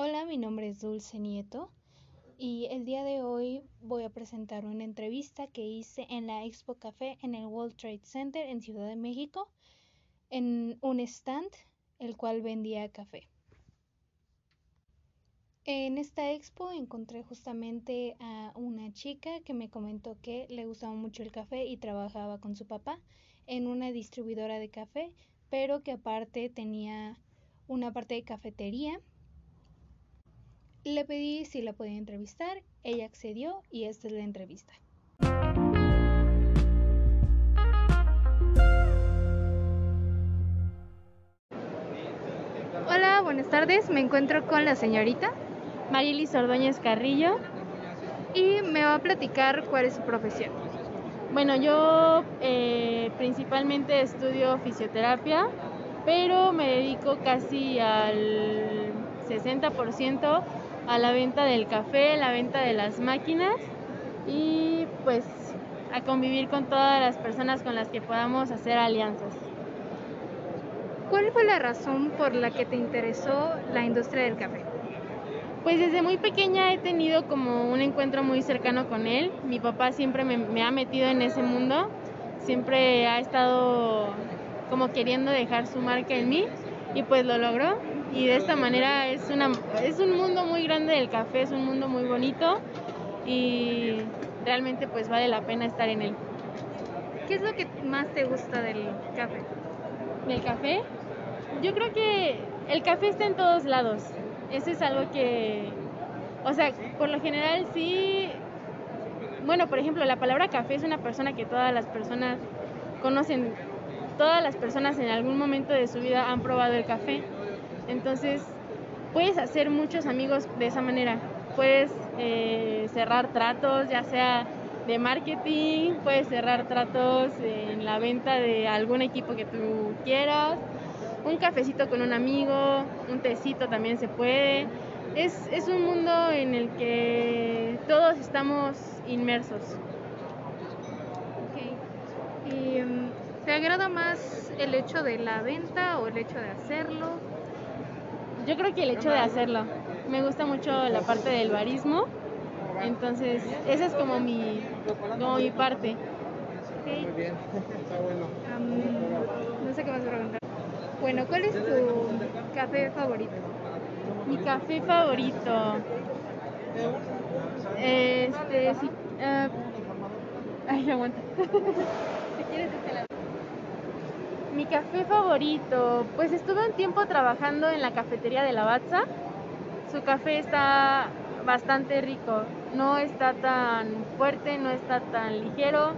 Hola, mi nombre es Dulce Nieto y el día de hoy voy a presentar una entrevista que hice en la Expo Café en el World Trade Center en Ciudad de México en un stand el cual vendía café. En esta expo encontré justamente a una chica que me comentó que le gustaba mucho el café y trabajaba con su papá en una distribuidora de café, pero que aparte tenía una parte de cafetería le pedí si la podía entrevistar, ella accedió y esta es la entrevista. Hola, buenas tardes. Me encuentro con la señorita Marilis Ordóñez Carrillo y me va a platicar cuál es su profesión. Bueno, yo eh, principalmente estudio fisioterapia, pero me dedico casi al 60% a la venta del café, la venta de las máquinas y pues a convivir con todas las personas con las que podamos hacer alianzas. ¿Cuál fue la razón por la que te interesó la industria del café? Pues desde muy pequeña he tenido como un encuentro muy cercano con él. Mi papá siempre me, me ha metido en ese mundo, siempre ha estado como queriendo dejar su marca en mí y pues lo logró y de esta manera es, una, es un mundo muy grande del café, es un mundo muy bonito y realmente pues vale la pena estar en él. ¿Qué es lo que más te gusta del café? ¿Del café? Yo creo que el café está en todos lados. Eso es algo que, o sea, por lo general sí, bueno, por ejemplo, la palabra café es una persona que todas las personas conocen, todas las personas en algún momento de su vida han probado el café. Entonces, puedes hacer muchos amigos de esa manera. Puedes eh, cerrar tratos, ya sea de marketing, puedes cerrar tratos en la venta de algún equipo que tú quieras, un cafecito con un amigo, un tecito también se puede. Es, es un mundo en el que todos estamos inmersos. Okay. ¿Y um, te agrada más el hecho de la venta o el hecho de hacerlo? Yo creo que el hecho de hacerlo. Me gusta mucho la parte del barismo. Entonces, esa es como mi, como mi parte. Muy bien, está bueno. no sé qué más preguntar. Bueno, ¿cuál es tu café favorito? Mi café favorito. Este, sí. Uh, ay, aguanta. si quieres, este lado. Mi café favorito, pues estuve un tiempo trabajando en la cafetería de la Batza. Su café está bastante rico, no está tan fuerte, no está tan ligero,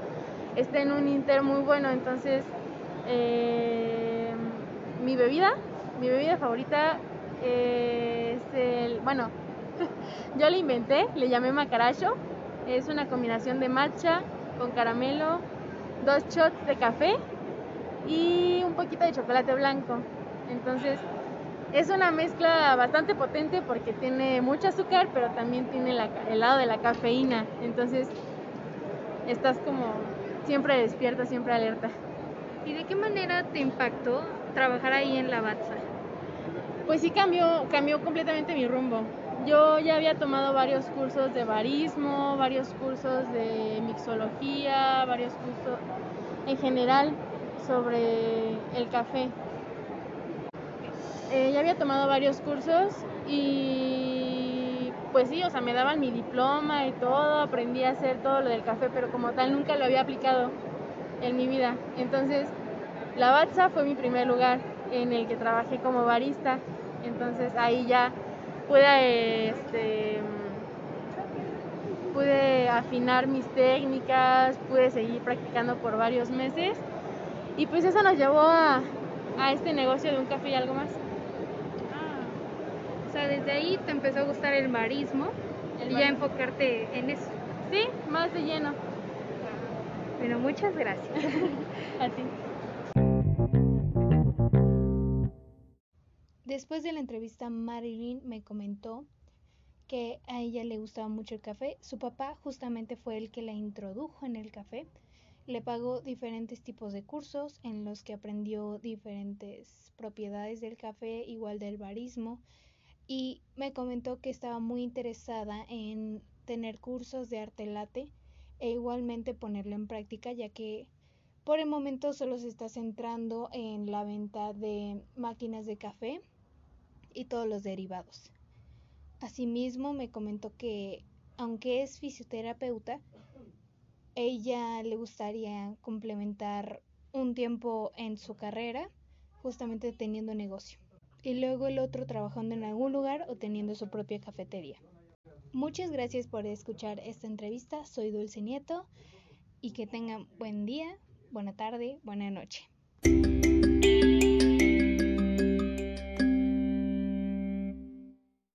está en un inter muy bueno, entonces eh, mi bebida, mi bebida favorita es el, bueno, yo la inventé, le llamé macaracho, es una combinación de matcha con caramelo, dos shots de café y un poquito de chocolate blanco. Entonces es una mezcla bastante potente porque tiene mucho azúcar, pero también tiene el lado de la cafeína. Entonces estás como siempre despierta, siempre alerta. ¿Y de qué manera te impactó trabajar ahí en la Batza? Pues sí cambió, cambió completamente mi rumbo. Yo ya había tomado varios cursos de barismo, varios cursos de mixología, varios cursos en general sobre el café. Eh, ya había tomado varios cursos y pues sí, o sea, me daban mi diploma y todo, aprendí a hacer todo lo del café, pero como tal nunca lo había aplicado en mi vida. Entonces, la Batza fue mi primer lugar en el que trabajé como barista. Entonces ahí ya pude, este, pude afinar mis técnicas, pude seguir practicando por varios meses y pues eso nos llevó a, a este negocio de un café y algo más. Ah, o sea, desde ahí te empezó a gustar el marismo y ya enfocarte en eso. Sí, más de lleno. Bueno, muchas gracias. a ti. Después de la entrevista, Marilyn me comentó que a ella le gustaba mucho el café. Su papá justamente fue el que la introdujo en el café le pagó diferentes tipos de cursos en los que aprendió diferentes propiedades del café, igual del barismo, y me comentó que estaba muy interesada en tener cursos de arte late e igualmente ponerlo en práctica ya que por el momento solo se está centrando en la venta de máquinas de café y todos los derivados. Asimismo me comentó que aunque es fisioterapeuta, ella le gustaría complementar un tiempo en su carrera justamente teniendo negocio y luego el otro trabajando en algún lugar o teniendo su propia cafetería. Muchas gracias por escuchar esta entrevista. Soy Dulce Nieto y que tengan buen día, buena tarde, buena noche.